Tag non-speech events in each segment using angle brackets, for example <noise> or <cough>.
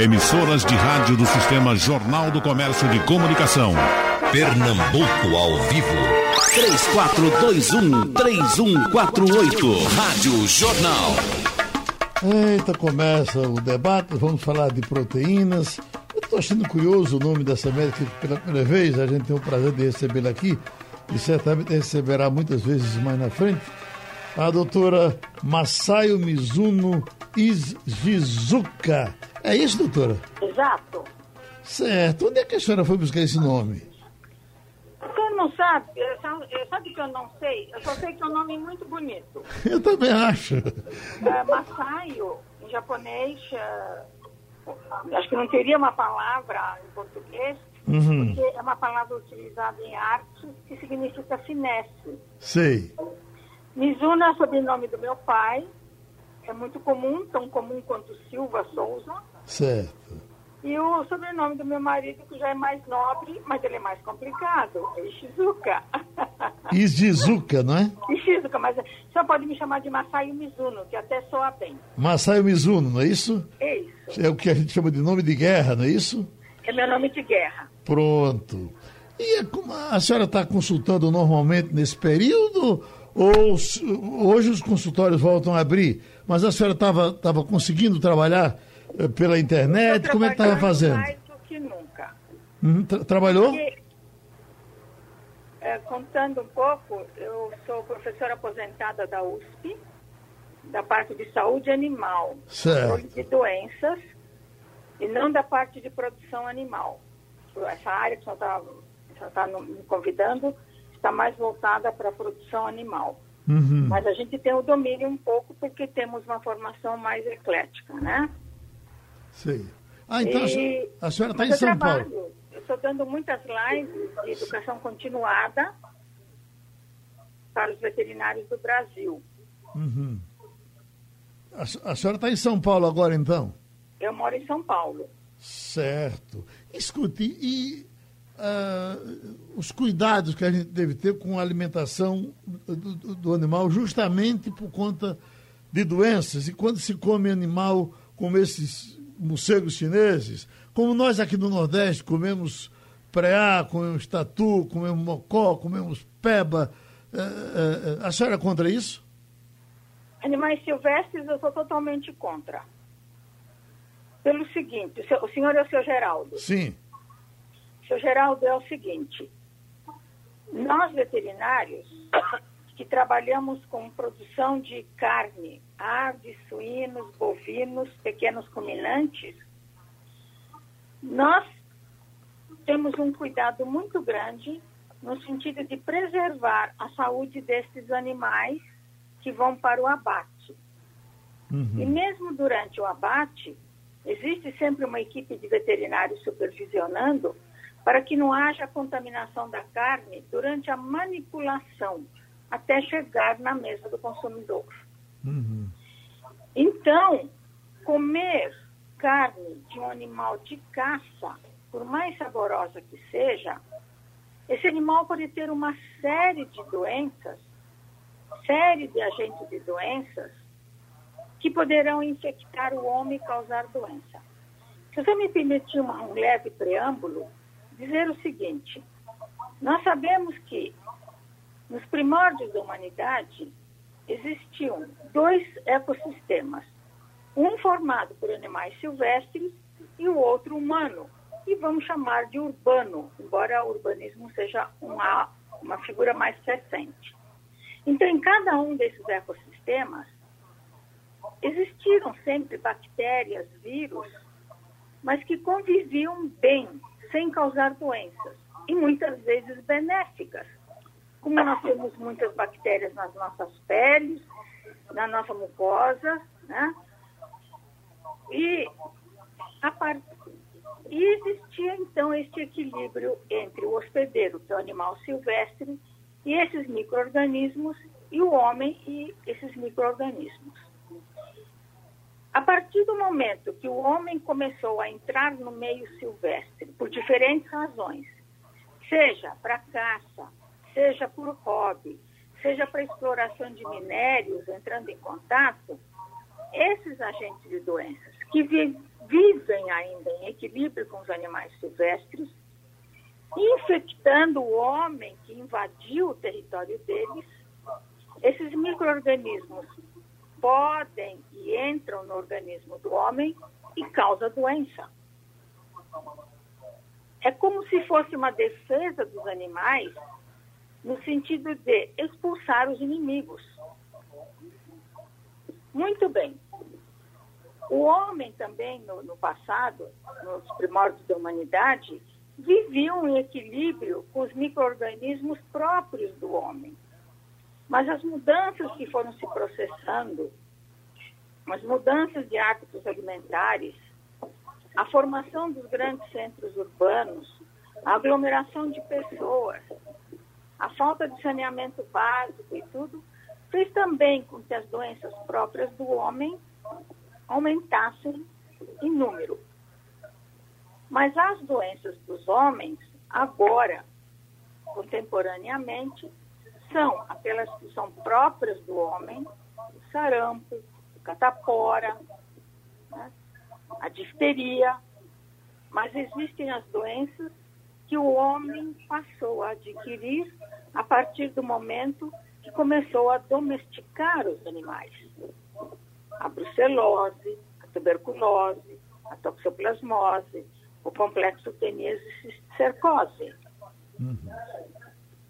Emissoras de rádio do Sistema Jornal do Comércio de Comunicação. Pernambuco ao vivo. 3421-3148. Rádio Jornal. Eita, começa o debate, vamos falar de proteínas. Eu estou achando curioso o nome dessa médica que pela primeira vez a gente tem o prazer de recebê-la aqui e certamente receberá muitas vezes mais na frente. A doutora Masayo Mizuno Ishizuka. É isso, doutora? Exato. Certo. Onde é que a senhora foi buscar esse nome? Você não sabe, sabe que eu não sei? Eu só sei que é um nome muito bonito. <laughs> Eu também acho. É, Masayo, em japonês, é, acho que não teria uma palavra em português, Uhum. porque é uma palavra utilizada em arte que significa finesse. Sei. Mizuno é o sobrenome do meu pai, é muito comum, tão comum quanto Silva Souza. Certo. E o sobrenome do meu marido, que já é mais nobre, mas ele é mais complicado, é Ishizuka. <laughs> Ishizuka, não é? Ishizuka, mas só pode me chamar de Masayo Mizuno, que até soa bem. Masayo Mizuno, não é isso? É isso. É o que a gente chama de nome de guerra, não é isso? É meu nome de guerra. Pronto. E é a senhora está consultando normalmente nesse período? Ou hoje os consultórios voltam a abrir? Mas a senhora estava conseguindo trabalhar eh, pela internet? Como é que estava fazendo? Mais do que nunca. Uhum, tra- trabalhou? Porque, é, contando um pouco, eu sou professora aposentada da USP, da parte de saúde animal, Certo. de doenças, e não da parte de produção animal. Essa área que o senhor está me convidando está mais voltada para a produção animal. Uhum. Mas a gente tem o domínio um pouco porque temos uma formação mais eclética, né? Sei. Ah, então a E- senhora- a senhora está em São trabalho, Paulo. Eu estou dando muitas lives de educação continuada para os veterinários do Brasil. Uhum. A, a senhora está em São Paulo agora, então? Eu moro em São Paulo. Certo. Escute, e ah, os cuidados que a gente deve ter com a alimentação do, do- do animal, justamente por conta de doenças. E quando se come animal como esses morcegos chineses, como nós aqui no Nordeste comemos preá, comemos tatu, comemos mocó, comemos peba, eh, eh, a senhora é contra isso? Animais silvestres eu sou totalmente contra. Pelo seguinte, o senhor é o seu Geraldo. Sim. Seu Geraldo, é o seguinte: nós veterinários que trabalhamos com produção de carne, aves, suínos, bovinos, pequenos ruminantes, nós temos um cuidado muito grande no sentido de preservar a saúde desses animais que vão para o abate. E mesmo durante o abate, existe sempre uma equipe de veterinários supervisionando para que não haja contaminação da carne durante a manipulação até chegar na mesa do consumidor. Uhum. Então, comer carne de um animal de caça, por mais saborosa que seja, esse animal pode ter uma série de doenças, série de agentes de doenças, que poderão infectar o homem e causar doença. Se você me permitir um leve preâmbulo, dizer o seguinte: nós sabemos que nos primórdios da humanidade existiam dois ecossistemas, um formado por animais silvestres e o outro humano, e vamos chamar de urbano, embora o urbanismo seja uma, uma figura mais recente. Então, em cada um desses ecossistemas, existiram sempre bactérias, vírus, mas que conviviam bem, sem causar doenças, e muitas vezes benéficas. Como nós temos muitas bactérias nas nossas peles, na nossa mucosa, né? E, a par... e existia então este equilíbrio entre o hospedeiro, que é o animal silvestre, e esses micro-organismos, e o homem e esses micro-organismos. A partir do momento que o homem começou a entrar no meio silvestre, por diferentes razões, seja para caça, seja por hobby, seja para exploração de minérios, entrando em contato, esses agentes de doenças que vi- vivem ainda em equilíbrio com os animais silvestres, infectando o homem que invadiu o território deles. Esses micro-organismos podem e entram no organismo do homem e causam doença. É como se fosse uma defesa dos animais no sentido de expulsar os inimigos. Muito bem. O homem também, no, no passado, nos primórdios da humanidade, vivia em equilíbrio com os micro-organismos próprios do homem. Mas as mudanças que foram se processando, as mudanças de hábitos alimentares, a formação dos grandes centros urbanos, a aglomeração de pessoas, a falta de saneamento básico e tudo, fez também com que as doenças próprias do homem aumentassem em número. Mas as doenças dos homens, agora, contemporaneamente, são aquelas que são próprias do homem, o sarampo, o catapora, né? a difteria, mas existem as doenças que o homem passou a adquirir a partir do momento que começou a domesticar os animais. A brucelose, a tuberculose, a toxoplasmose, o complexo teníase cercose. Uhum.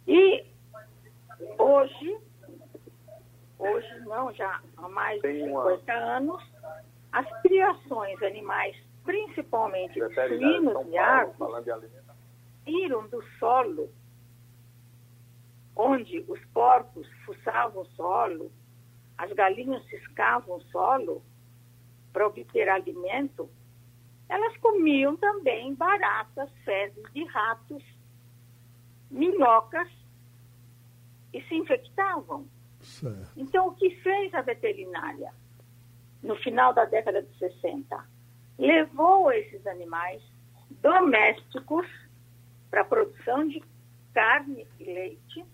E hoje, hoje não, já há mais de 50 anos, as criações animais, principalmente suínos e aves, viram do solo, onde os porcos fuçavam o solo, as galinhas ciscavam o solo para obter alimento, elas comiam também baratas, fezes de ratos, minhocas e se infectavam. Certo. Então, o que fez a veterinária no final da década de 60? Levou esses animais domésticos para a produção de carne e leite,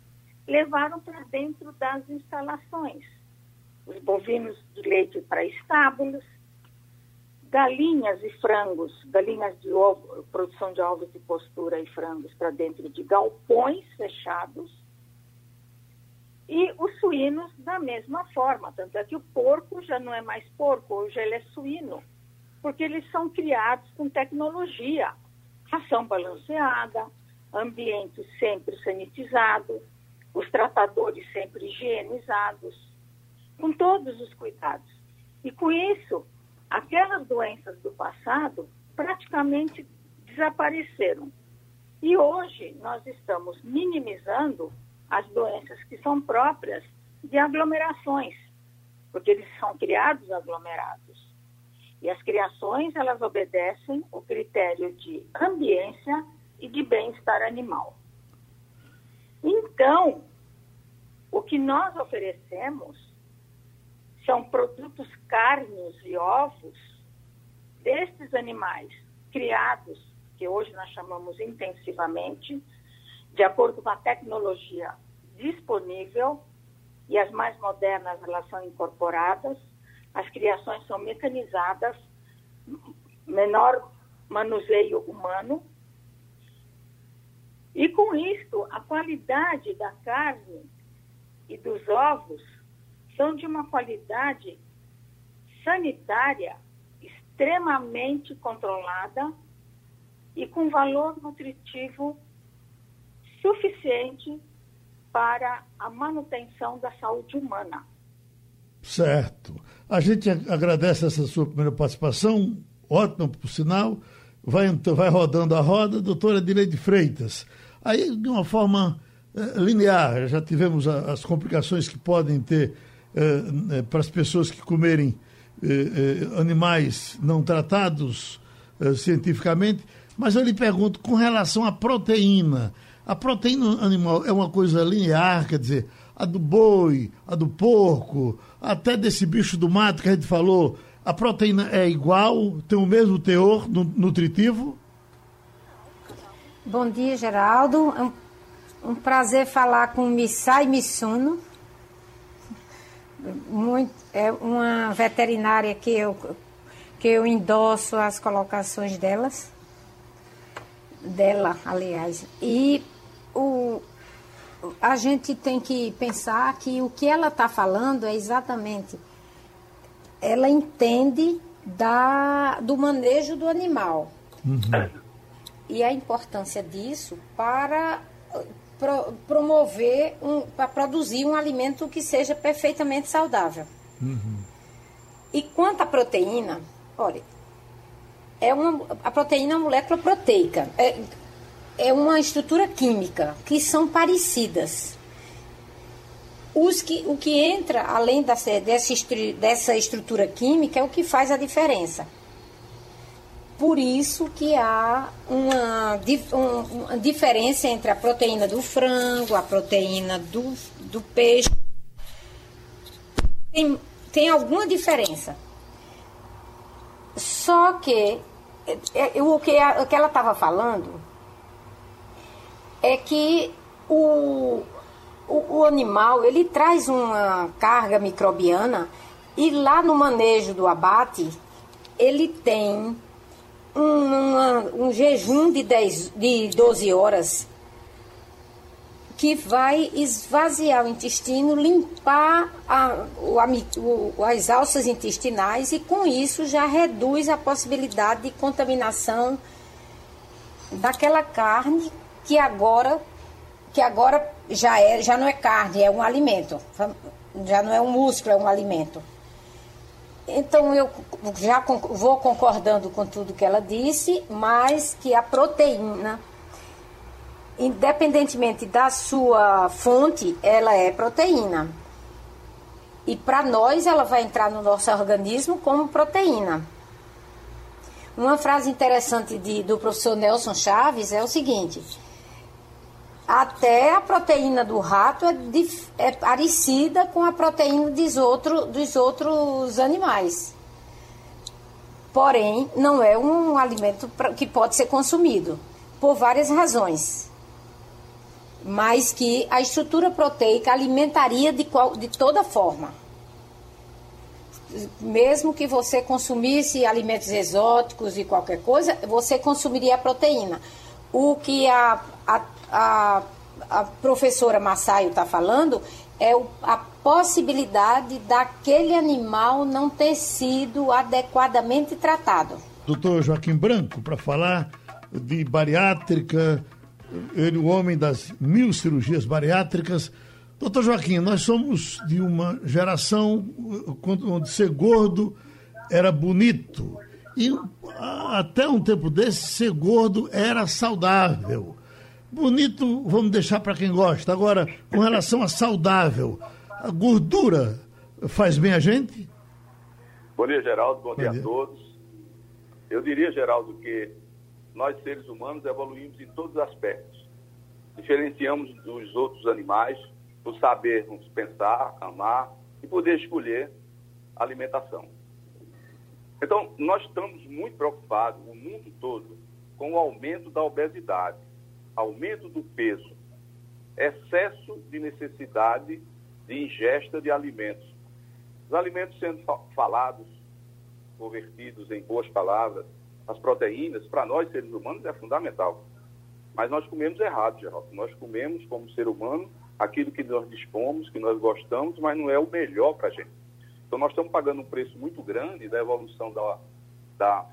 levaram para dentro das instalações. Os bovinos de leite para estábulos, galinhas e frangos, galinhas de ovo, produção de ovos de postura e frangos para dentro de galpões fechados. E os suínos da mesma forma, tanto é que o porco já não é mais porco, hoje ele é suíno, porque eles são criados com tecnologia, ração balanceada, ambiente sempre sanitizado, os tratadores sempre higienizados, com todos os cuidados. E com isso, aquelas doenças do passado praticamente desapareceram. E hoje nós estamos minimizando as doenças que são próprias de aglomerações, porque eles são criados aglomerados. E as criações, elas obedecem o critério de ambiência e de bem-estar animal. Então, o que nós oferecemos são produtos carnes e ovos destes animais criados, que hoje nós chamamos intensivamente, de acordo com a tecnologia disponível, e as mais modernas elas são incorporadas, as criações são mecanizadas, menor manuseio humano, e com isto a qualidade da carne e dos ovos são de uma qualidade sanitária extremamente controlada e com valor nutritivo suficiente para a manutenção da saúde humana. Certo. A gente agradece essa sua primeira participação, ótima por sinal. Vai, vai rodando a roda, doutora Dileide Freitas. Aí, de uma forma eh, linear, já tivemos a, as complicações que podem ter eh, eh, para as pessoas que comerem animais não tratados cientificamente, mas eu lhe pergunto com relação à proteína. A proteína animal é uma coisa linear, quer dizer, a do boi, a do porco, até desse bicho do mato que a gente falou, a proteína é igual, tem o mesmo teor nutritivo? Bom dia, Geraldo. É um, um prazer falar com Missai Missuno muito, é uma veterinária que eu, porque eu endosso as colocações delas, dela, aliás. E o, a gente tem que pensar que o que ela está falando é exatamente. Ela entende da, do manejo do animal. Uhum. E a importância disso para pro, promover, um, para produzir um alimento que seja perfeitamente saudável. Uhum. E quanto à proteína, olha, é uma, a proteína é uma molécula proteica. É, é uma estrutura química que são parecidas. Os que, o que entra além dessa, dessa, estrutura química é o que faz a diferença. Por isso que há uma, uma diferença entre a proteína do frango, a proteína do, do peixe. Tem, tem alguma diferença. Só que é, é, o que, o que ela estava falando é que o, o, o, animal ele traz uma carga microbiana e lá no manejo do abate ele tem um, uma, um jejum de, 10, de 12 horas que vai esvaziar o intestino, limpar a, o, as alças intestinais e com isso já reduz a possibilidade de contaminação daquela carne que agora que agora já é já não é carne, é um alimento. Já não é um músculo, é um alimento. Então eu já vou concordando com tudo que ela disse, mas que a proteína, independentemente da sua fonte, ela é proteína. E para nós ela vai entrar no nosso organismo como proteína. Uma frase interessante de, do professor Nelson Chaves é o seguinte: até a proteína do rato é, é parecida com a proteína dos, outro, dos outros animais. Porém, não é um alimento que pode ser consumido, por várias razões. Mas que a estrutura proteica alimentaria de, qual, de toda forma. Mesmo que você consumisse alimentos exóticos e qualquer coisa, você consumiria a proteína. O que a, a a, a professora Massaio está falando é o, a possibilidade daquele animal não ter sido adequadamente tratado. Doutor Joaquim Branco, para falar de bariátrica, ele, o homem das mil cirurgias bariátricas. Doutor Joaquim, nós somos de uma geração onde ser gordo era bonito. E até um tempo desse, ser gordo era saudável. Bonito, vamos deixar para quem gosta. Agora, com relação a saudável, a gordura faz bem a gente? Bom dia, Geraldo. Bom, Bom dia, dia a todos. Eu diria, Geraldo, que nós seres humanos evoluímos em todos os aspectos. Diferenciamos dos outros animais por sabermos pensar, amar e poder escolher a alimentação. Então, nós estamos muito preocupados, o mundo todo, com o aumento da obesidade aumento do peso, excesso de necessidade de ingesta de alimentos. Os alimentos sendo falados, convertidos em boas palavras, as proteínas, para nós seres humanos é fundamental. Mas nós comemos errado, Geraldo. Nós comemos como ser humano aquilo que nós dispomos, que nós gostamos, mas não é o melhor para a gente. Então nós estamos pagando um preço muito grande da evolução da, da,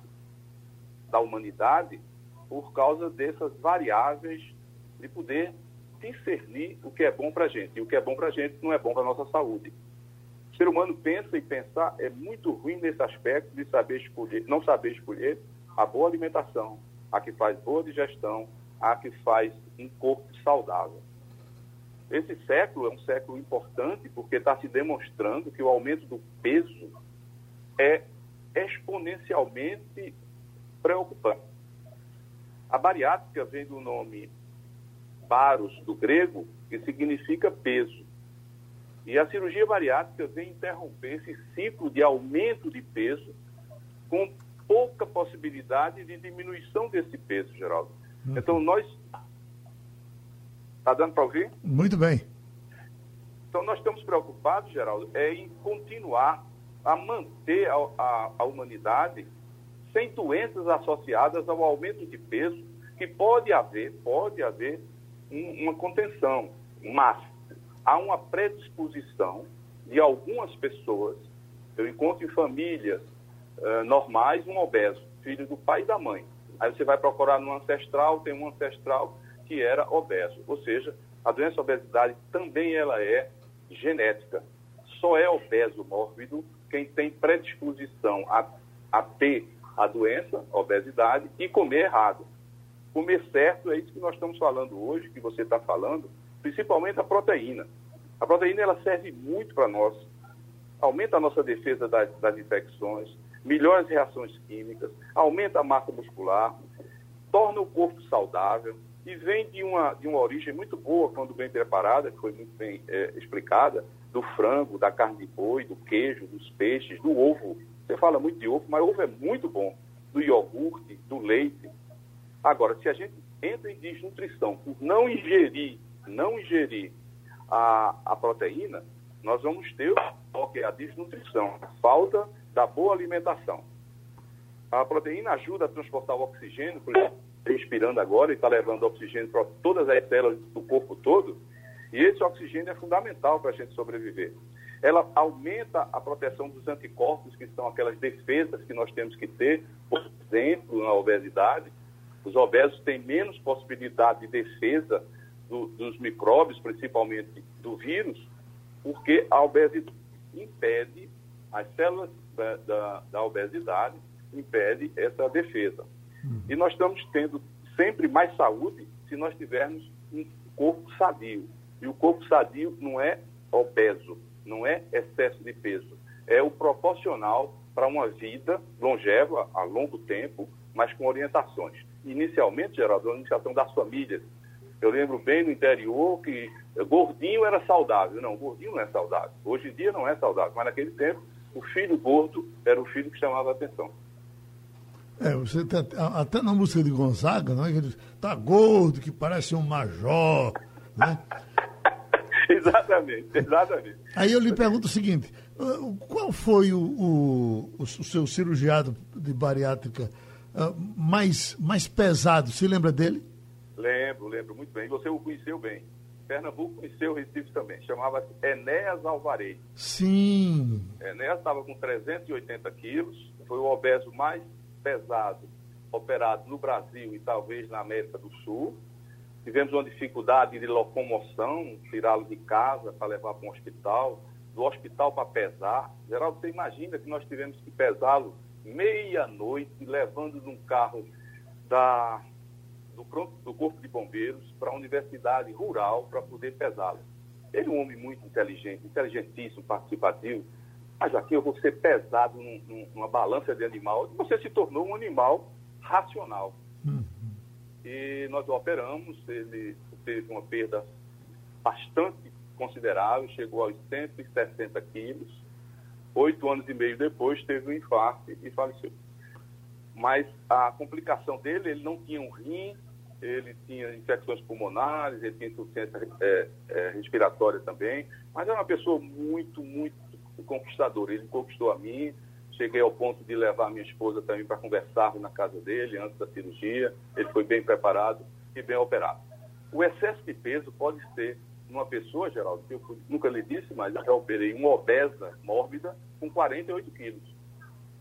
da humanidade por causa dessas variáveis de poder discernir o que é bom para a gente. E o que é bom para a gente não é bom para a nossa saúde. O ser humano pensa e pensar é muito ruim nesse aspecto de saber escolher, não saber escolher a boa alimentação, a que faz boa digestão, a que faz um corpo saudável. Esse século é um século importante porque está se demonstrando que o aumento do peso é exponencialmente preocupante. A bariátrica vem do nome baros, do grego, que significa peso. E a cirurgia bariátrica vem interromper esse ciclo de aumento de peso com pouca possibilidade de diminuição desse peso, Geraldo. Então, nós. Está dando para ouvir? Muito bem. Então, nós estamos preocupados, Geraldo, é em continuar a manter a, a, a humanidade sem doenças associadas ao aumento de peso, que pode haver, pode haver um, uma contenção, mas há uma predisposição de algumas pessoas, eu encontro em famílias uh, normais um obeso, filho do pai e da mãe. Aí você vai procurar no ancestral, tem um ancestral que era obeso. Ou seja, a doença obesidade também ela é genética. Só é obeso mórbido quem tem predisposição a, a ter a doença, a obesidade, e comer errado. Comer certo é isso que nós estamos falando hoje, que você está falando, principalmente a proteína. A proteína ela serve muito para nós, aumenta a nossa defesa das, das infecções, melhora as reações químicas, aumenta a massa muscular, torna o corpo saudável e vem de uma, de uma origem muito boa, quando bem preparada, que foi muito bem é, explicada, do frango, da carne de boi, do queijo, dos peixes, do ovo. Você fala muito de ovo, mas ovo é muito bom. Do iogurte, do leite. Agora, se a gente entra em desnutrição por não ingerir, não ingerir a, a proteína, nós vamos ter o que é a desnutrição, a falta da boa alimentação. A proteína ajuda a transportar o oxigênio, por exemplo, respirando agora e está levando oxigênio para todas as células do corpo todo, e esse oxigênio é fundamental para a gente sobreviver. Ela aumenta a proteção dos anticorpos, que são aquelas defesas que nós temos que ter, por exemplo, na obesidade. Os obesos têm menos possibilidade de defesa do, dos micróbios, principalmente do vírus, porque a obesidade impede as células da, da, da obesidade, impede essa defesa. Uhum. E nós estamos tendo sempre mais saúde se nós tivermos um corpo sadio. E o corpo sadio não é obeso, não é excesso de peso, é o proporcional para uma vida longeva, a longo tempo, mas com orientações. Inicialmente, Geraldo, a iniciação das famílias, eu lembro bem no interior que gordinho era saudável. Não, gordinho não é saudável. Hoje em dia não é saudável, mas naquele tempo o filho gordo era o filho que chamava a atenção. É, você tá, até na música de Gonzaga, não é? Ele tá gordo, que parece um major, né? <laughs> exatamente, exatamente. Aí eu lhe pergunto o seguinte, uh, qual foi o, o, o seu cirurgiado de bariátrica uh, mais, mais pesado? Se lembra dele? Lembro, lembro muito bem. Você o conheceu bem. Pernambuco conheceu o Recife também. Chamava-se Enéas Alvarez. Sim. Enéas estava com 380 quilos. Foi o obeso mais pesado operado no Brasil e talvez na América do Sul. Tivemos uma dificuldade de locomoção, tirá-lo de casa para levar para um hospital, do hospital para pesar. Geraldo, você imagina que nós tivemos que pesá-lo meia-noite, levando num carro da do, do Corpo de Bombeiros para a Universidade Rural para poder pesá-lo. Ele é um homem muito inteligente, inteligentíssimo, participativo, mas aqui eu vou ser pesado num, num, numa balança de animal. Você se tornou um animal racional. Uhum. E nós o operamos, ele teve uma perda bastante considerável, chegou aos 160 quilos. Oito anos e meio depois teve um infarto e faleceu. Mas a complicação dele, ele não tinha um rim, ele tinha infecções pulmonares, ele tinha insuficiência é, é, respiratória também, mas era uma pessoa muito, muito conquistadora. Ele conquistou a mim, cheguei ao ponto de levar minha esposa também para conversar na casa dele antes da cirurgia. Ele foi bem preparado e bem operado. O excesso de peso pode ser numa pessoa, Geraldo, que eu nunca lhe disse, mas eu já operei uma obesa mórbida com 48 quilos.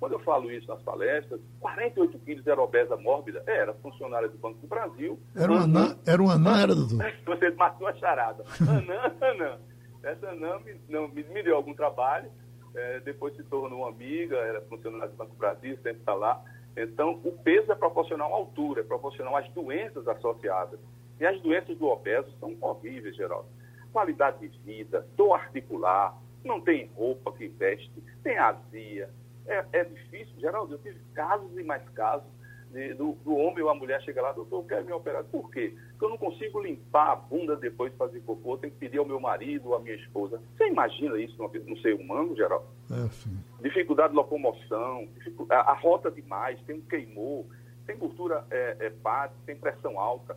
Quando eu falo isso nas palestras, 48 quilos era obesa mórbida? Era funcionária do Banco do Brasil. Era um anã, era, um anã, era doutor? <laughs> Você matou a charada. Anã, anã. Essa anã me, não, me, me deu algum trabalho, é, depois se tornou amiga, era funcionária do Banco Brasil, sempre está lá. Então, o peso é proporcional à altura, é proporcional às doenças associadas. E as doenças do obeso são horríveis, Geraldo. Qualidade de vida, dor articular, não tem roupa que veste, tem azia, é, é difícil, Geraldo, eu tive casos e mais casos de, do, do, homem ou a mulher chega lá, doutor, eu quero me operar. Por quê? Eu não consigo limpar a bunda depois de fazer cocô, tenho que pedir ao meu marido ou à minha esposa. Você imagina isso no, ser humano, Geraldo? É, Dificuldade de locomoção, dificuldade, a, a, rota demais, tem um queimou, tem gordura é, é, tem pressão alta,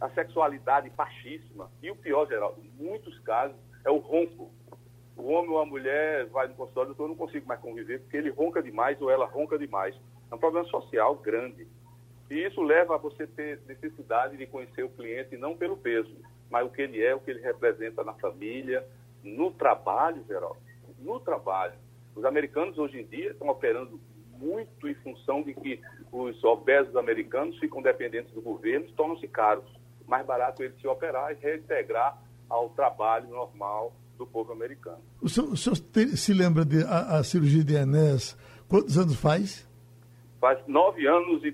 a sexualidade baixíssima. E o pior, Geraldo, em muitos casos, é o ronco o homem ou a mulher vai no consultório, eu não consigo mais conviver porque ele ronca demais ou ela ronca demais. É um problema social grande. E isso leva a você ter necessidade de conhecer o cliente não pelo peso, mas o que ele é, o que ele representa na família, no trabalho, Geraldo. No trabalho. Os americanos hoje em dia estão operando muito em função de que os obesos americanos ficam dependentes do governo e tornam-se caros. Mais barato ele se operar e reintegrar ao trabalho normal do povo americano. O senhor, o senhor se lembra de a, a, cirurgia de Enéas? Quantos anos faz? Faz nove anos e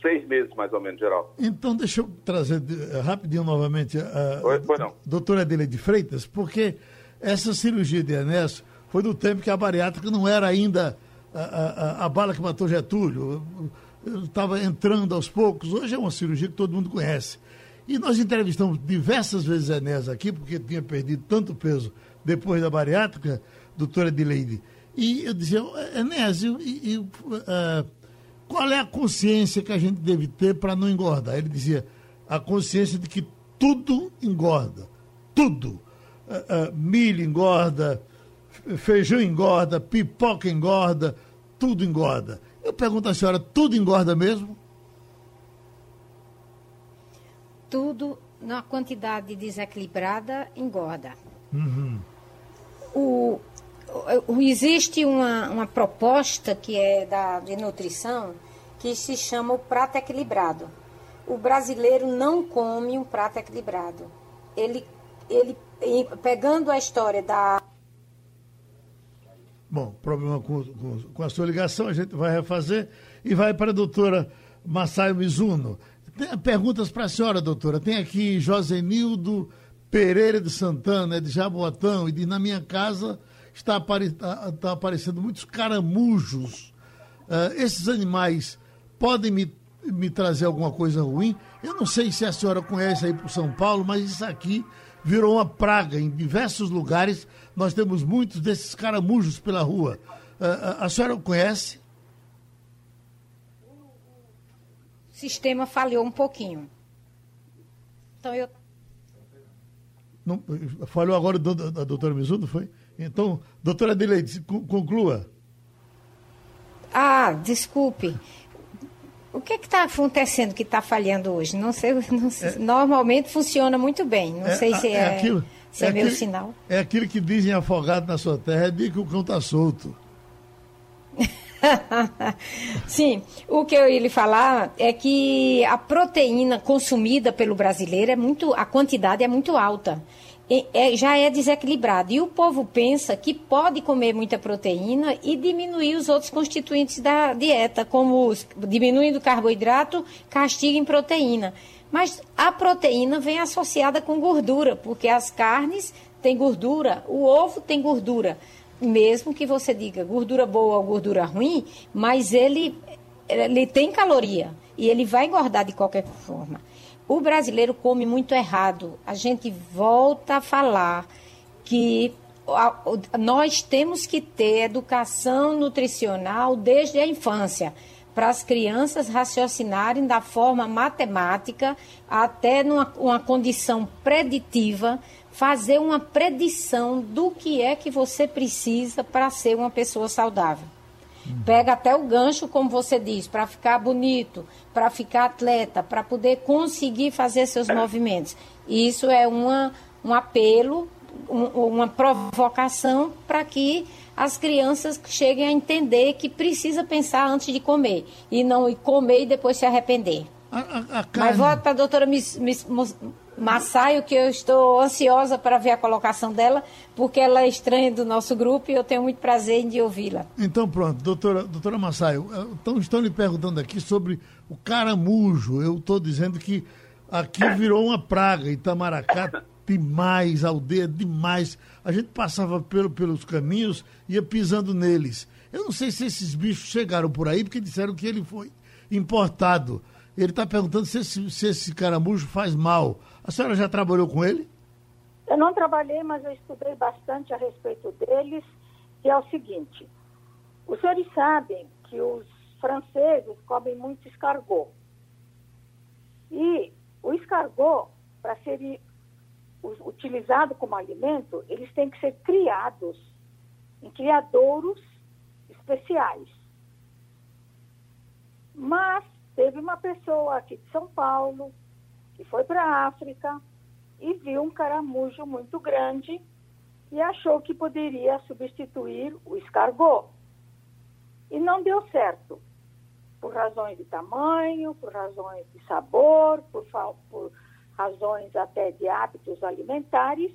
seis meses, mais ou menos, geral. Então, deixa eu trazer uh, rapidinho novamente a Oi, foi não. doutora Adelaide Freitas, porque essa cirurgia de Enéas foi no tempo que a bariátrica não era ainda a, a, a bala que matou Getúlio. Estava entrando aos poucos. Hoje é uma cirurgia que todo mundo conhece. E nós entrevistamos diversas vezes a Enéas aqui, porque tinha perdido tanto peso depois da bariátrica, doutora Edileide. E eu dizia, Enésio, e, e, uh, qual é a consciência que a gente deve ter para não engordar? Ele dizia, a consciência de que tudo engorda. Tudo. Uh, uh, milho engorda, feijão engorda, pipoca engorda, tudo engorda. Eu pergunto à senhora, tudo engorda mesmo? tudo na quantidade desequilibrada engorda. Uhum. O, o, existe uma, uma proposta que é da, de nutrição que se chama o prato equilibrado. O brasileiro não come um prato equilibrado. Ele, ele pegando a história da. Bom, problema com, com, com a sua ligação, a gente vai refazer e vai para a doutora Massaio Mizuno. Perguntas para a senhora, doutora. Tem aqui Josenildo Pereira de Santana, é de Jaboatão, e diz, na minha casa está, apare... Tá, tá aparecendo muitos caramujos. Uh, esses animais podem me, me trazer alguma coisa ruim? Eu não sei se a senhora conhece aí para São Paulo, mas isso aqui virou uma praga. Em diversos lugares nós temos muitos desses caramujos pela rua. Uh, a senhora conhece? sistema falhou um pouquinho. Então eu. Não, falhou agora a doutora Mizuno, foi? Então, doutora Adelaide, conclua. Ah, desculpe. O que é está acontecendo que está falhando hoje? Não sei, <laughs> não sei é, normalmente funciona muito bem. Não é, sei se é, é, aquilo, se é, é meu sinal. É aquilo que dizem afogado na sua terra, é de que o cão está solto. <laughs> Sim, o que eu ia lhe falar é que a proteína consumida pelo brasileiro é muito, a quantidade é muito alta. É, já é desequilibrado. E o povo pensa que pode comer muita proteína e diminuir os outros constituintes da dieta, como os, diminuindo carboidrato, castiga em proteína. Mas a proteína vem associada com gordura, porque as carnes têm gordura, o ovo tem gordura mesmo que você diga gordura boa ou gordura ruim, mas ele, ele tem caloria e ele vai engordar de qualquer forma. O brasileiro come muito errado. A gente volta a falar que nós temos que ter educação nutricional desde a infância para as crianças raciocinarem da forma matemática até numa uma condição preditiva fazer uma predição do que é que você precisa para ser uma pessoa saudável. Pega até o gancho, como você diz, para ficar bonito, para ficar atleta, para poder conseguir fazer seus movimentos. Isso é uma, um apelo, um, uma provocação para que as crianças cheguem a entender que precisa pensar antes de comer e não comer e depois se arrepender. A, a, a. Mas volta para a doutora Miss, Miss, Massaio, que eu estou ansiosa para ver a colocação dela, porque ela é estranha do nosso grupo e eu tenho muito prazer em ouvi-la. Então, pronto, doutora, doutora Massaio, então estão lhe perguntando aqui sobre o caramujo. Eu estou dizendo que aqui virou uma praga, Itamaracá demais, aldeia demais. A gente passava pelo, pelos caminhos, ia pisando neles. Eu não sei se esses bichos chegaram por aí, porque disseram que ele foi importado. Ele está perguntando se esse, se esse caramujo faz mal. A senhora já trabalhou com ele? Eu não trabalhei, mas eu estudei bastante a respeito deles, que é o seguinte. Os senhores sabem que os franceses comem muito escargot. E o escargot, para ser utilizado como alimento, eles têm que ser criados em criadouros especiais. Mas teve uma pessoa aqui de São Paulo que foi para a África e viu um caramujo muito grande e achou que poderia substituir o escargot. E não deu certo, por razões de tamanho, por razões de sabor, por, por razões até de hábitos alimentares,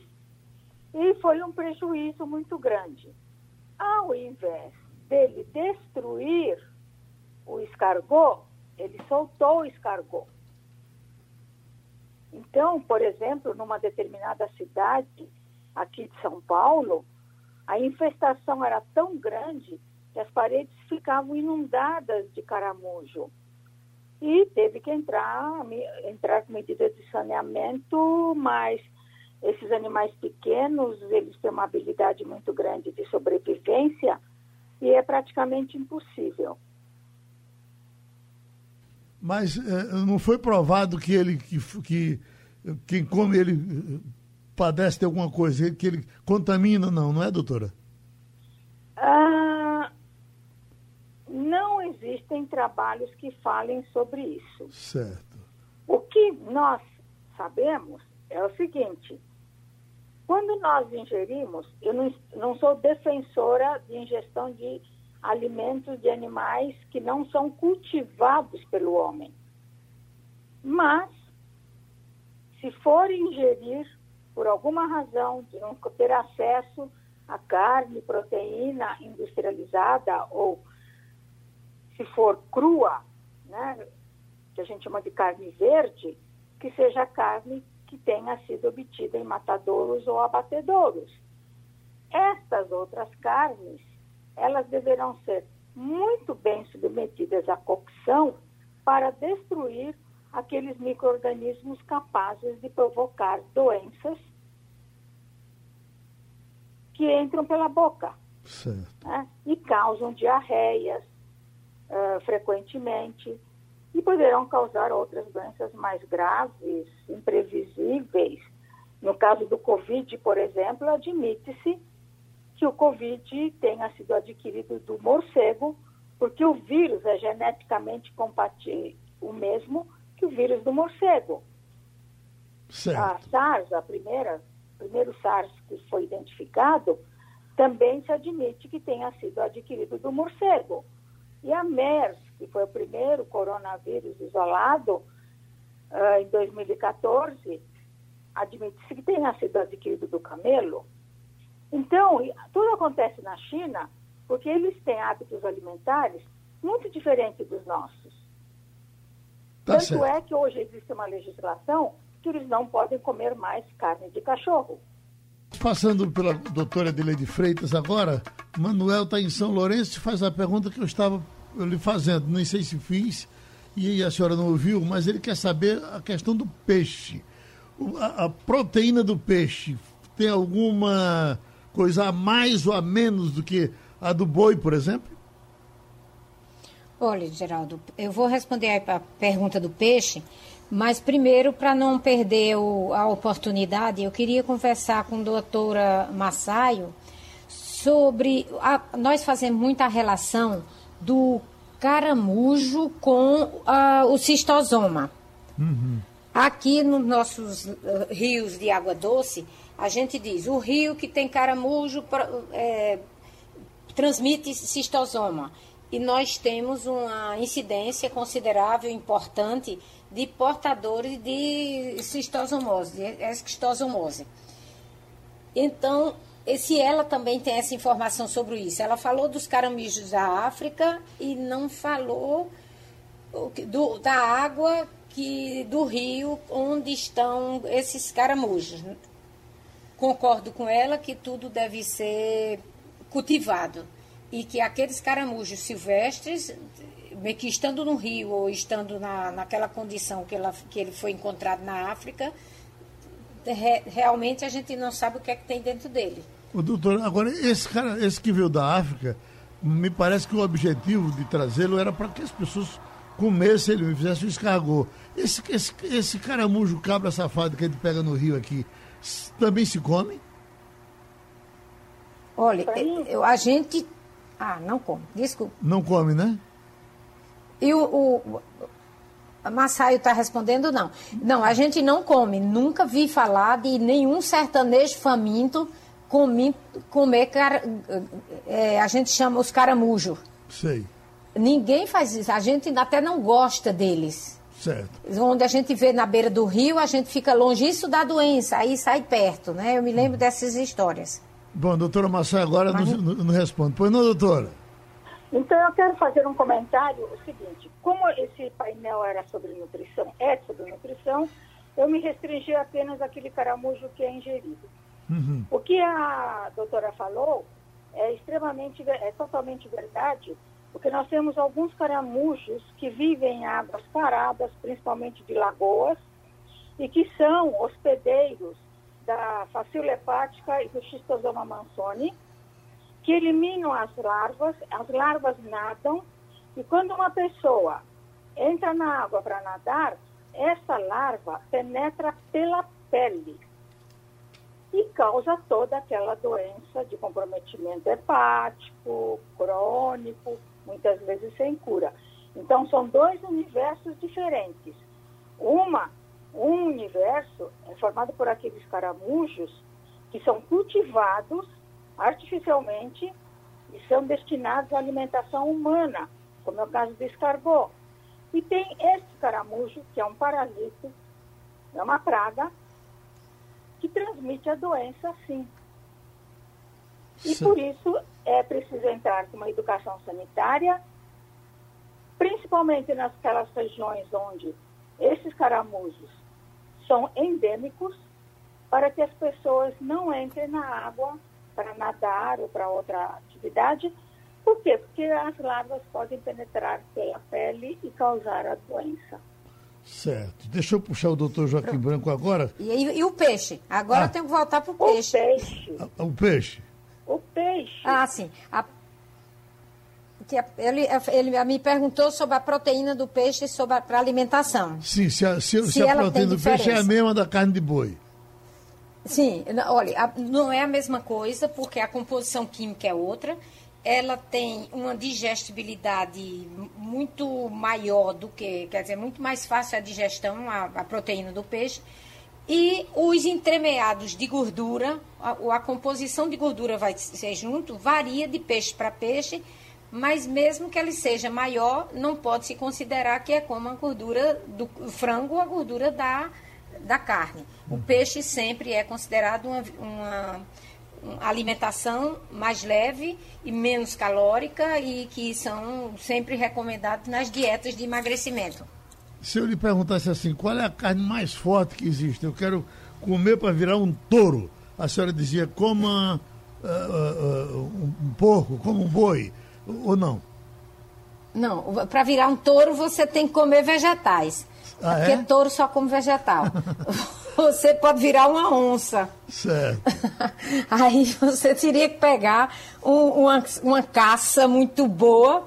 e foi um prejuízo muito grande. Ao invés dele destruir o escargot, ele soltou o escargot. Então, por exemplo, numa determinada cidade aqui de São Paulo, a infestação era tão grande que as paredes ficavam inundadas de caramujo. E teve que entrar, entrar com medidas de saneamento, mas esses animais pequenos, eles têm uma habilidade muito grande de sobrevivência e é praticamente impossível. Mas eh, não foi provado que ele que, que quem come ele eh, padece de alguma coisa, que ele contamina, não, não é, doutora? Ah, não existem trabalhos que falem sobre isso. Certo. O que nós sabemos é o seguinte: quando nós ingerimos, eu não, não sou defensora de ingestão de alimentos de animais que não são cultivados pelo homem. Mas, se for ingerir por alguma razão de não ter acesso a carne, proteína industrializada ou se for crua, né, que a gente chama de carne verde, que seja carne que tenha sido obtida em matadouros ou abatedouros. Estas outras carnes, elas deverão ser muito bem submetidas à cocção para destruir aqueles micro-organismos capazes de provocar doenças que entram pela boca né? e causam diarreias uh, frequentemente e poderão causar outras doenças mais graves, imprevisíveis. No caso do Covid, por exemplo, admite-se que o Covid tenha sido adquirido do morcego, porque o vírus é geneticamente compatível, o mesmo que o vírus do morcego. Certo. A SARS, a primeira, o primeiro SARS que foi identificado, também se admite que tenha sido adquirido do morcego. E a MERS, que foi o primeiro coronavírus isolado uh, em 2014, admite-se que tenha sido adquirido do camelo. Então, tudo acontece na China porque eles têm hábitos alimentares muito diferentes dos nossos. Tá Tanto certo. é que hoje existe uma legislação que eles não podem comer mais carne de cachorro. Passando pela doutora Adelaide Freitas agora, Manuel está em São Lourenço e faz a pergunta que eu estava lhe fazendo. Nem sei se fiz e a senhora não ouviu, mas ele quer saber a questão do peixe. A, a proteína do peixe tem alguma coisa a mais ou a menos do que a do boi, por exemplo? Olha, Geraldo, eu vou responder a pergunta do peixe, mas primeiro, para não perder o, a oportunidade, eu queria conversar com a doutora Massaio sobre. A, nós fazemos muita relação do caramujo com uh, o cistosoma. Uhum. Aqui nos nossos uh, rios de água doce, a gente diz o rio que tem caramujo é, transmite cistosoma e nós temos uma incidência considerável, importante, de portadores de cistosomose, de esquistosomose. Então, se ela também tem essa informação sobre isso. Ela falou dos caramijos da África e não falou do, da água que do rio onde estão esses caramujos. Concordo com ela que tudo deve ser cultivado e que aqueles caramujos silvestres, que estando no rio ou estando na, naquela condição que, ela, que ele foi encontrado na África, re, realmente a gente não sabe o que é que tem dentro dele. O doutor, agora, esse cara, esse que veio da África, me parece que o objetivo de trazê-lo era para que as pessoas comessem ele, fizessem o escargot. Esse, esse, esse caramujo cabra safado que a gente pega no rio aqui, também se come? Olha, eu, a gente ah, não come. Desculpa. Não come, né? E o, o Massaio está respondendo não. Não, a gente não come. Nunca vi falar de nenhum sertanejo faminto comer, comer car, é, a gente chama os caramujos. Sei. Ninguém faz isso. A gente até não gosta deles. Certo. Onde a gente vê na beira do rio, a gente fica longe. Isso dá doença, aí sai perto, né? Eu me lembro dessas histórias. Bom, doutora Massai agora Mas... não, não responde. Pois não, doutora? Então, eu quero fazer um comentário, o seguinte, como esse painel era sobre nutrição, é sobre nutrição, eu me restringi apenas àquele caramujo que é ingerido. Uhum. O que a doutora falou é extremamente, é totalmente verdade, porque nós temos alguns caramujos que vivem em águas paradas, principalmente de lagoas, e que são hospedeiros da facíola hepática e do schistosoma mansoni, que eliminam as larvas, as larvas nadam, e quando uma pessoa entra na água para nadar, essa larva penetra pela pele e causa toda aquela doença de comprometimento hepático, crônico, muitas vezes sem cura. Então, são dois universos diferentes. Uma, um universo é formado por aqueles caramujos que são cultivados artificialmente e são destinados à alimentação humana, como é o caso do escargot. E tem esse caramujo, que é um parasito, é uma praga, que transmite a doença sim. E Sim. por isso é preciso entrar com uma educação sanitária, principalmente naquelas regiões onde esses caramujos são endêmicos, para que as pessoas não entrem na água para nadar ou para outra atividade. Por quê? Porque as larvas podem penetrar pela pele e causar a doença. Certo. Deixa eu puxar o doutor Joaquim Branco agora. E, e, e o peixe? Agora ah. tem que voltar para o peixe. O peixe. O peixe. O peixe. Ah, sim. A, que ele, ele me perguntou sobre a proteína do peixe sobre para alimentação. Sim, se a, se, se, se a proteína do diferença. peixe é a mesma da carne de boi. Sim, olha, não é a mesma coisa, porque a composição química é outra. Ela tem uma digestibilidade muito maior do que, quer dizer, muito mais fácil a digestão, a, a proteína do peixe. E os entremeados de gordura, a, a composição de gordura vai ser junto, varia de peixe para peixe, mas mesmo que ele seja maior, não pode se considerar que é como a gordura do frango, a gordura da da carne. O peixe sempre é considerado uma, uma, uma alimentação mais leve e menos calórica e que são sempre recomendados nas dietas de emagrecimento. Se eu lhe perguntasse assim, qual é a carne mais forte que existe? Eu quero comer para virar um touro. A senhora dizia, coma uh, uh, uh, um porco, como um boi, ou não? Não, para virar um touro você tem que comer vegetais. Ah, Porque é? touro só come vegetal. <laughs> você pode virar uma onça. Certo. <laughs> Aí você teria que pegar um, uma, uma caça muito boa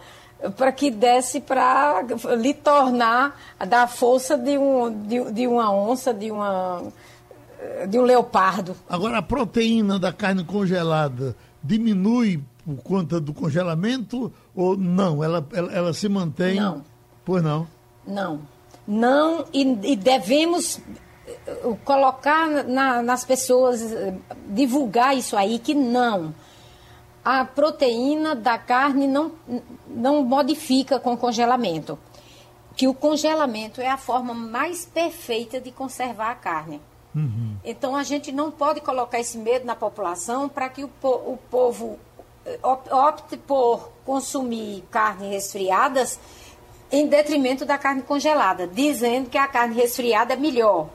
para que desse para lhe tornar, dar força de, um, de, de uma onça, de uma de um leopardo. Agora, a proteína da carne congelada diminui por conta do congelamento ou não? Ela, ela, ela se mantém? Não. Pois não? Não não e, e devemos eh, colocar na, nas pessoas, eh, divulgar isso aí, que não. A proteína da carne não, não modifica com congelamento. Que o congelamento é a forma mais perfeita de conservar a carne. Uhum. Então a gente não pode colocar esse medo na população para que o, o povo eh, opte por consumir carnes resfriadas em detrimento da carne congelada, dizendo que a carne resfriada é melhor.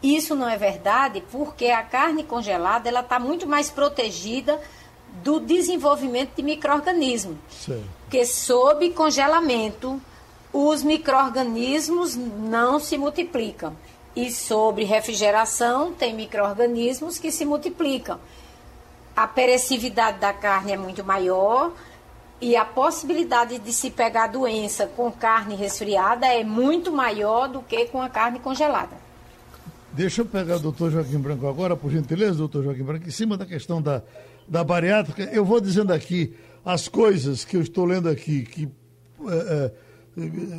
Isso não é verdade, porque a carne congelada ela está muito mais protegida do desenvolvimento de micro-organismos. Porque sob congelamento, os micro-organismos não se multiplicam. E sobre refrigeração, tem micro-organismos que se multiplicam. A perecividade da carne é muito maior, e a possibilidade de se pegar doença com carne resfriada é muito maior do que com a carne congelada. Deixa eu pegar o doutor Joaquim Branco agora, por gentileza, doutor Joaquim Branco, em cima da questão da, da bariátrica. Eu vou dizendo aqui as coisas que eu estou lendo aqui, que é,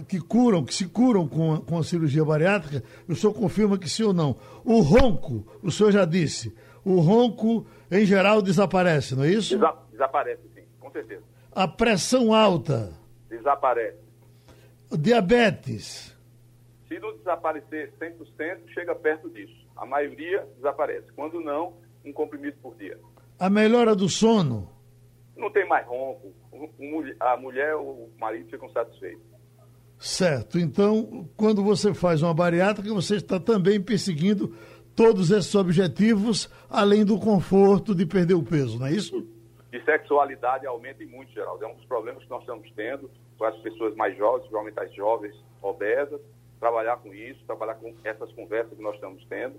que curam, que se curam com a, com a cirurgia bariátrica, o senhor confirma que sim ou não. O ronco, o senhor já disse, o ronco em geral desaparece, não é isso? Desa desaparece, sim, com certeza. A pressão alta. Desaparece. Diabetes. Se não desaparecer 100%, chega perto disso. A maioria desaparece. Quando não, um comprimido por dia. A melhora do sono. Não tem mais ronco. A mulher ou o marido ficam satisfeitos. Certo. Então, quando você faz uma bariátrica, você está também perseguindo todos esses objetivos, além do conforto de perder o peso, não é isso? De sexualidade aumenta muito, Geraldo. É um dos problemas que nós estamos tendo com as pessoas mais jovens, principalmente as jovens obesas, trabalhar com isso, trabalhar com essas conversas que nós estamos tendo.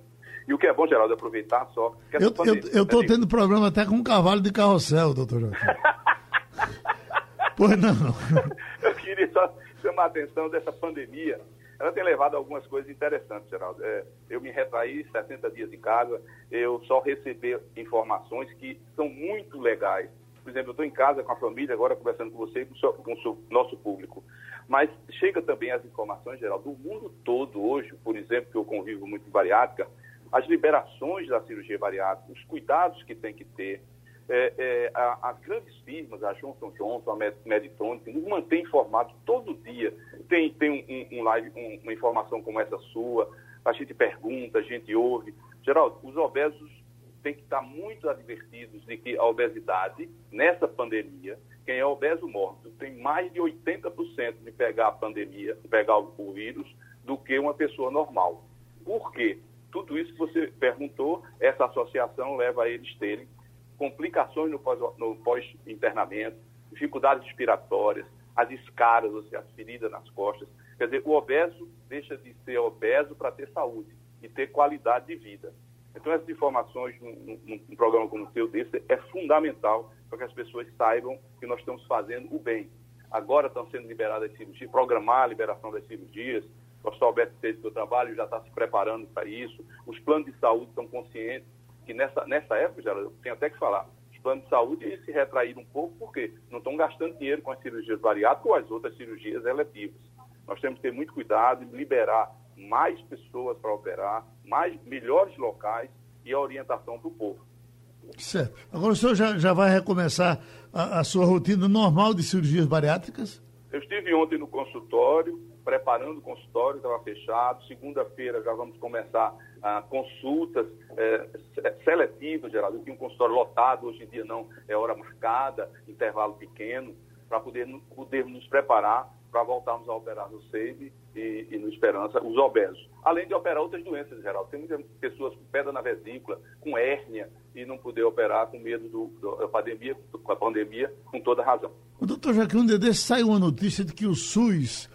E o que é bom, Geraldo, é aproveitar só. eu estou tendo problema até com um cavalo de carrossel, doutor Joaquim. <laughs> pois não. <laughs> eu queria só chamar a atenção dessa pandemia. Ela tem levado algumas coisas interessantes, Geraldo. É, eu me retraí 60 dias em casa, eu só recebi informações que são muito legais. Por exemplo, eu estou em casa com a família, agora conversando com você e com, com o nosso público. Mas chega também as informações, Geraldo, do mundo todo hoje, por exemplo, que eu convivo muito em bariátrica, as liberações da cirurgia bariátrica, os cuidados que tem que ter, é, é, a, as grandes firmas, a Johnson Johnson, a Medtronic, nos mantém informados todo dia. Tem, tem um, um live, um, uma informação como essa sua, a gente pergunta, a gente ouve. Geraldo, os obesos têm que estar muito advertidos de que a obesidade, nessa pandemia, quem é obeso morto tem mais de 80% de pegar a pandemia, de pegar o vírus, do que uma pessoa normal. Por quê? Tudo isso que você perguntou, essa associação leva a eles terem complicações no pós-internamento, pós dificuldades respiratórias, as escaras, ou seja, as feridas nas costas. Quer dizer, o obeso deixa de ser obeso para ter saúde e ter qualidade de vida. Então, essas informações num, num, programa como o seu desse é fundamental para que as pessoas saibam que nós estamos fazendo o bem. Agora estão sendo liberadas as cirurgias, programar a liberação das cirurgias. O Hospital Alberto Esteves, que eu trabalho, já está se preparando para isso. Os planos de saúde estão conscientes que nessa, nessa época, já tem até que falar, os planos de saúde se retraíram um pouco porque não estão gastando dinheiro com as cirurgias bariátricas ou as outras cirurgias eletivas. Nós temos que ter muito cuidado e liberar mais pessoas para operar, mais melhores locais e a orientação do povo. Certo. Agora o senhor já, já vai recomeçar a, a sua rotina normal de cirurgias bariátricas? Eu estive ontem no consultório, preparando o consultório, estava fechado. Segunda-feira já vamos começar ah, consultas eh, seletivas, Geraldo. tinha um consultório lotado, hoje em dia não, é hora marcada, intervalo pequeno, para poder, podermos nos preparar para voltarmos a operar no SEIB e, e, no Esperança, os obesos. Além de operar outras doenças, Geraldo. Tem muitas pessoas com pedra na vesícula, com hérnia, e não poder operar com medo do, da pandemia, com a pandemia, com toda razão. O doutor Jaquim, um dia saiu uma notícia de que o SUS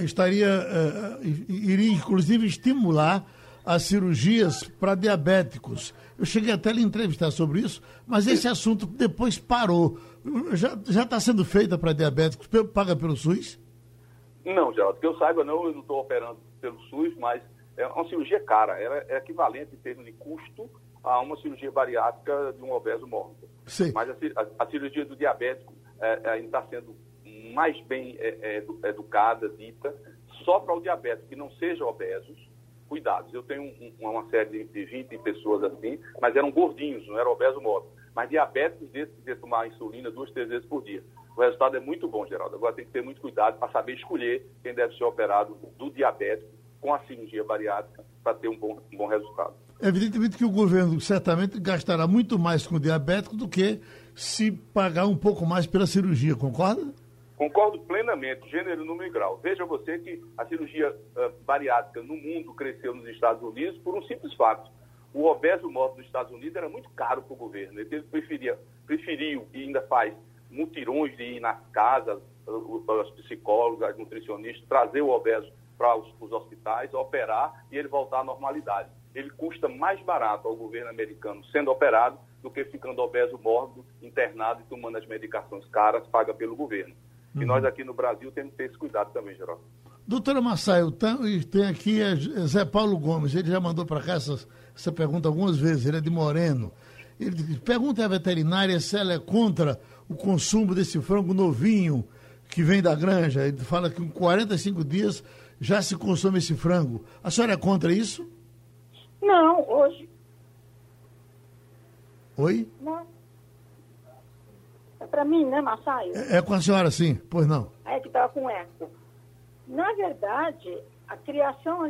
estaria, ah, iria inclusive estimular as cirurgias para diabéticos. Eu cheguei até a lhe entrevistar sobre isso, mas esse assunto depois parou. Já está sendo feita para diabéticos, paga pelo SUS? Não, Geraldo, que eu saiba não, eu não estou operando pelo SUS, mas é uma cirurgia cara, ela é equivalente em termos de custo a uma cirurgia bariátrica de um obeso mórbido. Sim. Mas a, a, a, cirurgia do diabético é, é ainda está sendo mais bem é, é educada, dita, só para o diabético que não sejam obesos, cuidados. Eu tenho um, uma série de 20 pessoas assim, mas eram gordinhos, não era obeso mórbido. Mas diabéticos desses de tomar insulina duas, três vezes por dia. O resultado é muito bom, Geraldo. Agora tem que ter muito cuidado para saber escolher quem deve ser operado do diabético com a cirurgia bariátrica para ter um bom, um bom resultado. Evidentemente que o governo certamente gastará muito mais com o diabético do que se pagar um pouco mais pela cirurgia, concorda? Concordo plenamente, gênero, número e grau. Veja você que a cirurgia uh, bariátrica no mundo cresceu nos Estados Unidos por um simples fato o obeso morto nos Estados Unidos era muito caro para o governo. Ele preferia, preferiu e ainda faz mutirões de ir nas casas, os psicólogos, as nutricionistas, trazer o obeso para os, os hospitais, operar e ele voltar à normalidade. Ele custa mais barato ao governo americano sendo operado do que ficando obeso mórbido, internado e tomando as medicações caras paga pelo governo. Uhum. E nós aqui no Brasil temos que ter esse cuidado também, Geraldo. Doutora Massaio, tem aqui Zé Paulo Gomes, ele já mandou para cá essas essa pergunta algumas vezes, ele é de Moreno. Ele pergunta à veterinária se ela é contra o consumo desse frango novinho, que vem da granja, ele fala que em 45 dias já se consome esse frango. A senhora é contra isso? Não, hoje. Oi? Não. É para mim, né, Massaio? É, é, com a senhora, sim. Pois não. É que estava com eco. Na verdade, a criação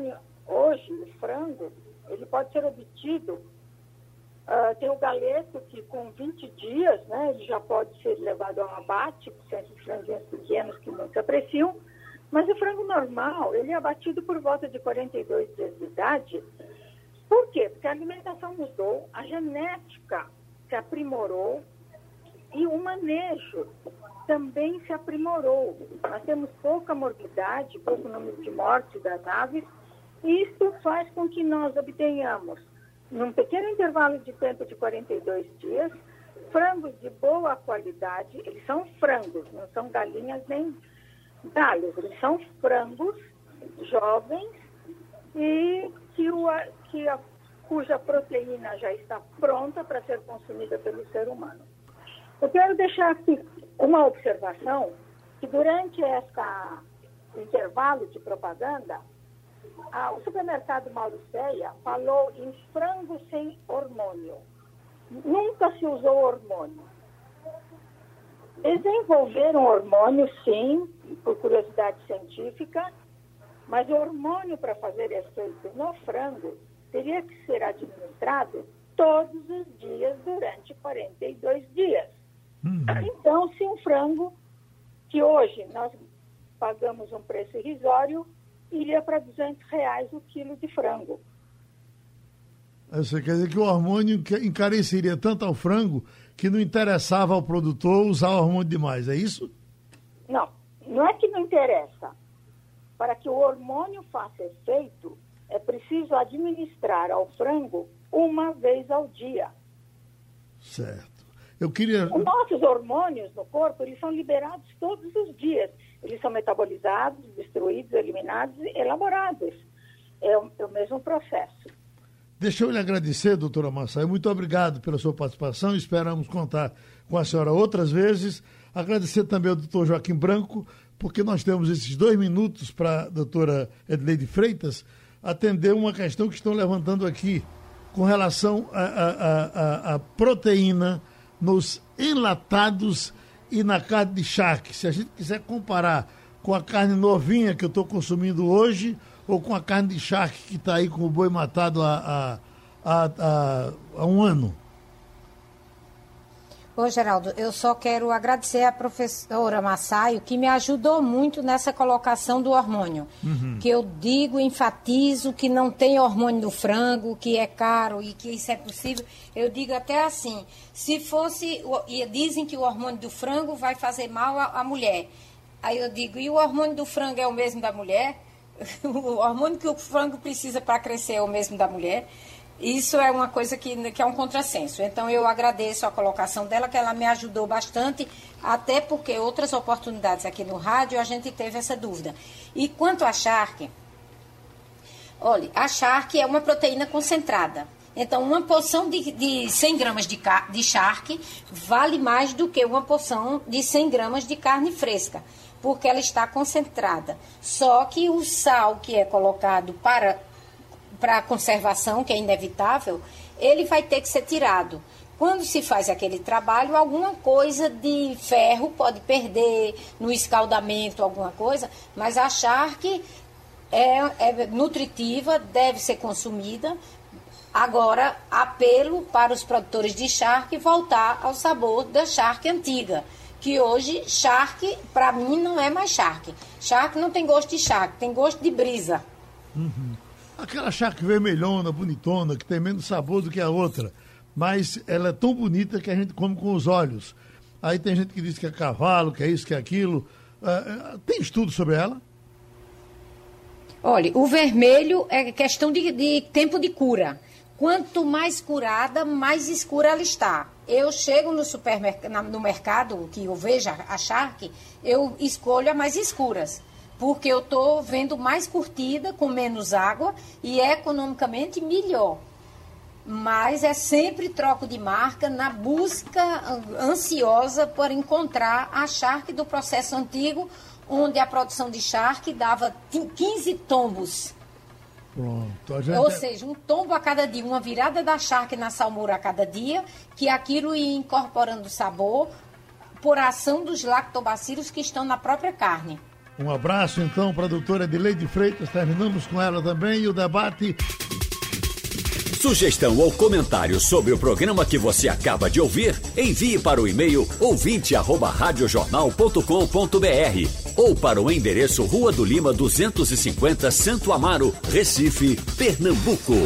hoje, o frango, ele pode ser obtido. Uh, tem o galeto que com 20 dias, né, ele já pode ser levado ao abate, são esses franguinhos pequenos que muitos apreciam, mas o frango normal, ele é abatido por volta de 42 dias de idade. Por quê? Porque a alimentação mudou, a genética se aprimorou e o manejo também se aprimorou. Nós temos pouca morbidade, pouco número de mortes das aves, isso faz com que nós obtenhamos, num pequeno intervalo de tempo de 42 dias, frangos de boa qualidade. Eles são frangos, não são galinhas nem galhos. Eles são frangos jovens e que, o, que a, cuja proteína já está pronta para ser consumida pelo ser humano. Eu quero deixar aqui uma observação que durante esse intervalo de propaganda, ah, o supermercado Mauricéia falou em frango sem hormônio. Nunca se usou hormônio. Desenvolveram hormônio, sim, por curiosidade científica, mas o hormônio para fazer efeito no frango teria que ser administrado todos os dias durante 42 dias. Uhum. Então, se um frango, que hoje nós pagamos um preço irrisório, iria para 200 reais o quilo de frango. Você quer dizer que o hormônio encareceria tanto ao frango que não interessava ao produtor usar o hormônio demais, é isso? Não, não é que não interessa. Para que o hormônio faça efeito, é preciso administrar ao frango uma vez ao dia. Certo. Eu queria. Os nossos hormônios no corpo, eles são liberados todos os dias. Eles são metabolizados, destruídos, eliminados e elaborados. É o, é o mesmo processo. Deixa eu lhe agradecer, doutora Massai. Muito obrigado pela sua participação. Esperamos contar com a senhora outras vezes. Agradecer também ao doutor Joaquim Branco, porque nós temos esses dois minutos para a doutora Edleide Freitas atender uma questão que estão levantando aqui com relação à proteína nos enlatados e na carne de charque. Se a gente quiser comparar com a carne novinha que eu estou consumindo hoje ou com a carne de charque que está aí com o boi matado há, há, há, há um ano. Ô, Geraldo, eu só quero agradecer a professora Massaio, que me ajudou muito nessa colocação do hormônio. Uhum. Que eu digo, enfatizo que não tem hormônio no frango, que é caro e que isso é possível. Eu digo até assim, se fosse, e dizem que o hormônio do frango vai fazer mal à, à mulher. Aí eu digo, e o hormônio do frango é o mesmo da mulher? <laughs> o hormônio que o frango precisa para crescer é o mesmo da mulher? Isso é uma coisa que, que é um contrassenso. Então, eu agradeço a colocação dela, que ela me ajudou bastante, até porque outras oportunidades aqui no rádio a gente teve essa dúvida. E quanto à charque, olha, a charque é uma proteína concentrada. Então, uma porção de, de 100 gramas de, de charque vale mais do que uma porção de 100 gramas de carne fresca, porque ela está concentrada. Só que o sal que é colocado para para conservação, que é inevitável, ele vai ter que ser tirado. Quando se faz aquele trabalho, alguma coisa de ferro pode perder no escaldamento, alguma coisa, mas a charque é, é nutritiva, deve ser consumida. Agora, apelo para os produtores de charque voltar ao sabor da charque antiga que hoje charque, para mim, não é mais charque. Charque não tem gosto de charque, tem gosto de brisa. Uhum. Aquela charque vermelhona, bonitona, que tem menos sabor do que a outra. Mas ela é tão bonita que a gente come com os olhos. Aí tem gente que diz que é cavalo, que é isso, que é aquilo. Uh, tem estudo sobre ela? Olha, o vermelho é questão de, de tempo de cura. Quanto mais curada, mais escura ela está. Eu chego no supermercado, no mercado que eu vejo a charque, eu escolho as mais escuras porque eu estou vendo mais curtida, com menos água e economicamente melhor. mas é sempre troco de marca na busca ansiosa por encontrar a charque do processo antigo, onde a produção de charque dava 15 tombos. Pronto, gente... Ou seja, um tombo a cada dia, uma virada da charque na salmoura a cada dia, que aquilo ia incorporando sabor por ação dos lactobacilos que estão na própria carne. Um abraço então para a doutora Edileide Freitas, terminamos com ela também e o debate Sugestão ou comentário sobre o programa que você acaba de ouvir, envie para o e-mail ouvinte@radiojornal.com.br ou para o endereço Rua do Lima 250, Santo Amaro, Recife, Pernambuco.